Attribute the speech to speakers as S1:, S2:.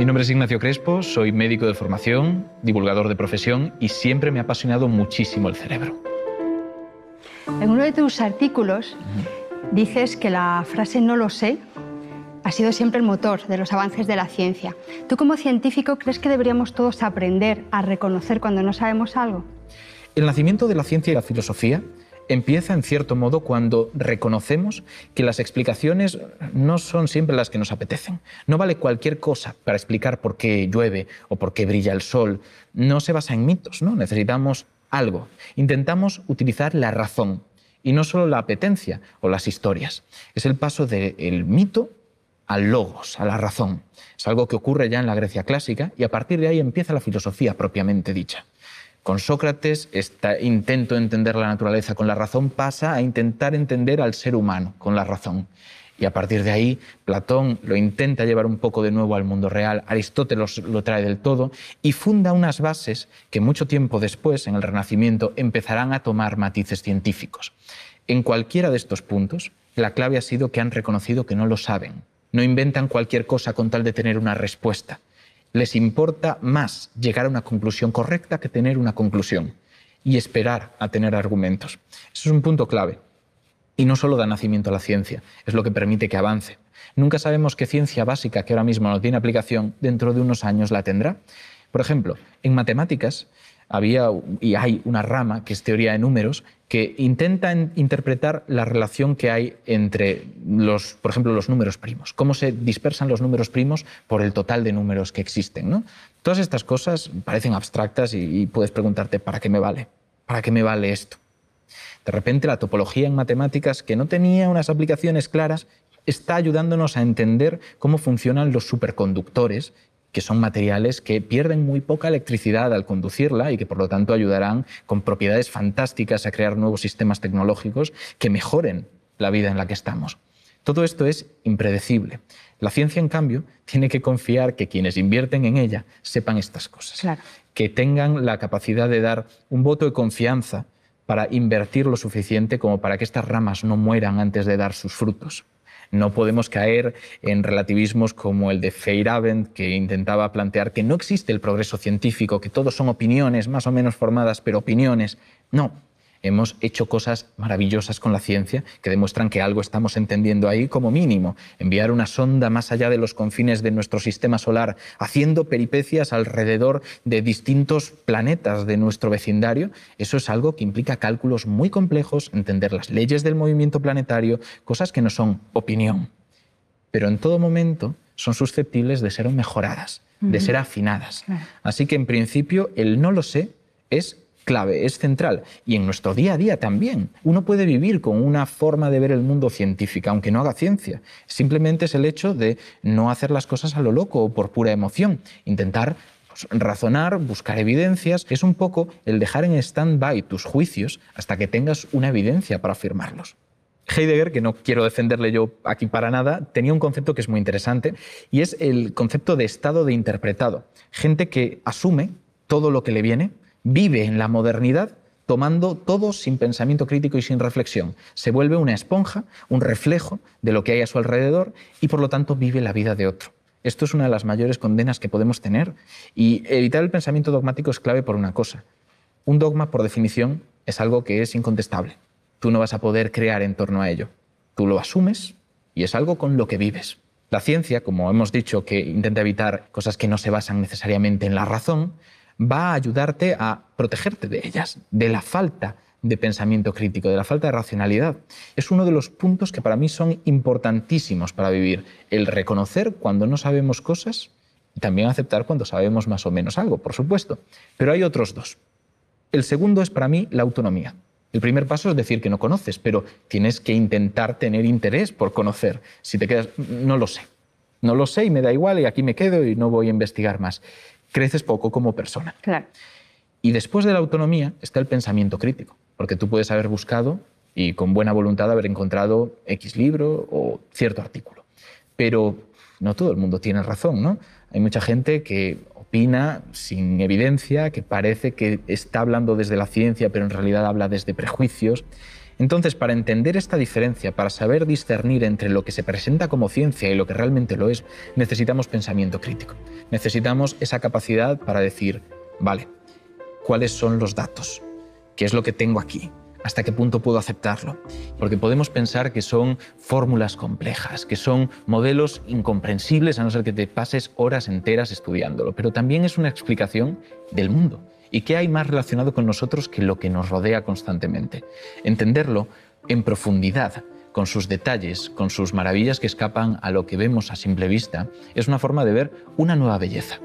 S1: Mi nombre es Ignacio Crespo, soy médico de formación, divulgador de profesión y siempre me ha apasionado muchísimo el cerebro.
S2: En uno de tus artículos dices que la frase no lo sé ha sido siempre el motor de los avances de la ciencia. ¿Tú como científico crees que deberíamos todos aprender a reconocer cuando no sabemos algo?
S1: El nacimiento de la ciencia y la filosofía empieza en cierto modo cuando reconocemos que las explicaciones no son siempre las que nos apetecen. No vale cualquier cosa para explicar por qué llueve o por qué brilla el sol. No se basa en mitos, ¿no? Necesitamos algo. Intentamos utilizar la razón y no solo la apetencia o las historias. Es el paso del mito al logos, a la razón. Es algo que ocurre ya en la Grecia clásica y a partir de ahí empieza la filosofía propiamente dicha. Con Sócrates, este intento de entender la naturaleza con la razón pasa a intentar entender al ser humano con la razón. Y a partir de ahí, Platón lo intenta llevar un poco de nuevo al mundo real, Aristóteles lo trae del todo y funda unas bases que mucho tiempo después, en el Renacimiento, empezarán a tomar matices científicos. En cualquiera de estos puntos, la clave ha sido que han reconocido que no lo saben. No inventan cualquier cosa con tal de tener una respuesta les importa más llegar a una conclusión correcta que tener una conclusión y esperar a tener argumentos. Eso es un punto clave. Y no solo da nacimiento a la ciencia, es lo que permite que avance. Nunca sabemos qué ciencia básica que ahora mismo no tiene aplicación dentro de unos años la tendrá. Por ejemplo, en matemáticas había y hay una rama que es teoría de números que intenta interpretar la relación que hay entre los, por ejemplo, los números primos, cómo se dispersan los números primos por el total de números que existen. ¿no? Todas estas cosas parecen abstractas y, y puedes preguntarte, ¿para qué me vale? ¿Para qué me vale esto? De repente la topología en matemáticas, que no tenía unas aplicaciones claras, está ayudándonos a entender cómo funcionan los superconductores que son materiales que pierden muy poca electricidad al conducirla y que por lo tanto ayudarán con propiedades fantásticas a crear nuevos sistemas tecnológicos que mejoren la vida en la que estamos. Todo esto es impredecible. La ciencia, en cambio, tiene que confiar que quienes invierten en ella sepan estas cosas, que tengan la capacidad de dar un voto de confianza para invertir lo suficiente como para que estas ramas no mueran antes de dar sus frutos. No podemos caer en relativismos como el de Feyerabend, que intentaba plantear que no existe el progreso científico, que todos son opiniones más o menos formadas, pero opiniones. No, hemos hecho cosas maravillosas con la ciencia que demuestran que algo estamos entendiendo ahí como mínimo. Enviar una sonda más allá de los confines de nuestro sistema solar, haciendo peripecias alrededor de distintos planetas de nuestro vecindario, eso es algo que implica cálculos muy complejos, entender las leyes del movimiento planetario, cosas que no son opinión. Pero en todo momento son susceptibles de ser mejoradas, de ser afinadas. Así que en principio el no lo sé es clave, es central. Y en nuestro día a día también. Uno puede vivir con una forma de ver el mundo científica, aunque no haga ciencia. Simplemente es el hecho de no hacer las cosas a lo loco o por pura emoción. Intentar pues, razonar, buscar evidencias. Es un poco el dejar en stand-by tus juicios hasta que tengas una evidencia para afirmarlos. Heidegger, que no quiero defenderle yo aquí para nada, tenía un concepto que es muy interesante y es el concepto de estado de interpretado. Gente que asume todo lo que le viene vive en la modernidad tomando todo sin pensamiento crítico y sin reflexión. Se vuelve una esponja, un reflejo de lo que hay a su alrededor y por lo tanto vive la vida de otro. Esto es una de las mayores condenas que podemos tener y evitar el pensamiento dogmático es clave por una cosa. Un dogma, por definición, es algo que es incontestable. Tú no vas a poder crear en torno a ello. Tú lo asumes y es algo con lo que vives. La ciencia, como hemos dicho, que intenta evitar cosas que no se basan necesariamente en la razón, va a ayudarte a protegerte de ellas, de la falta de pensamiento crítico, de la falta de racionalidad. Es uno de los puntos que para mí son importantísimos para vivir, el reconocer cuando no sabemos cosas y también aceptar cuando sabemos más o menos algo, por supuesto. Pero hay otros dos. El segundo es para mí la autonomía. El primer paso es decir que no conoces, pero tienes que intentar tener interés por conocer. Si te quedas, no lo sé. No lo sé y me da igual y aquí me quedo y no voy a investigar más creces poco como persona.
S2: Claro.
S1: Y después de la autonomía está el pensamiento crítico, porque tú puedes haber buscado y con buena voluntad haber encontrado X libro o cierto artículo. Pero no todo el mundo tiene razón, ¿no? Hay mucha gente que opina sin evidencia, que parece que está hablando desde la ciencia, pero en realidad habla desde prejuicios. Entonces, para entender esta diferencia, para saber discernir entre lo que se presenta como ciencia y lo que realmente lo es, necesitamos pensamiento crítico. Necesitamos esa capacidad para decir, vale, ¿cuáles son los datos? ¿Qué es lo que tengo aquí? ¿Hasta qué punto puedo aceptarlo? Porque podemos pensar que son fórmulas complejas, que son modelos incomprensibles a no ser que te pases horas enteras estudiándolo, pero también es una explicación del mundo. ¿Y qué hay más relacionado con nosotros que lo que nos rodea constantemente? Entenderlo en profundidad, con sus detalles, con sus maravillas que escapan a lo que vemos a simple vista, es una forma de ver una nueva belleza.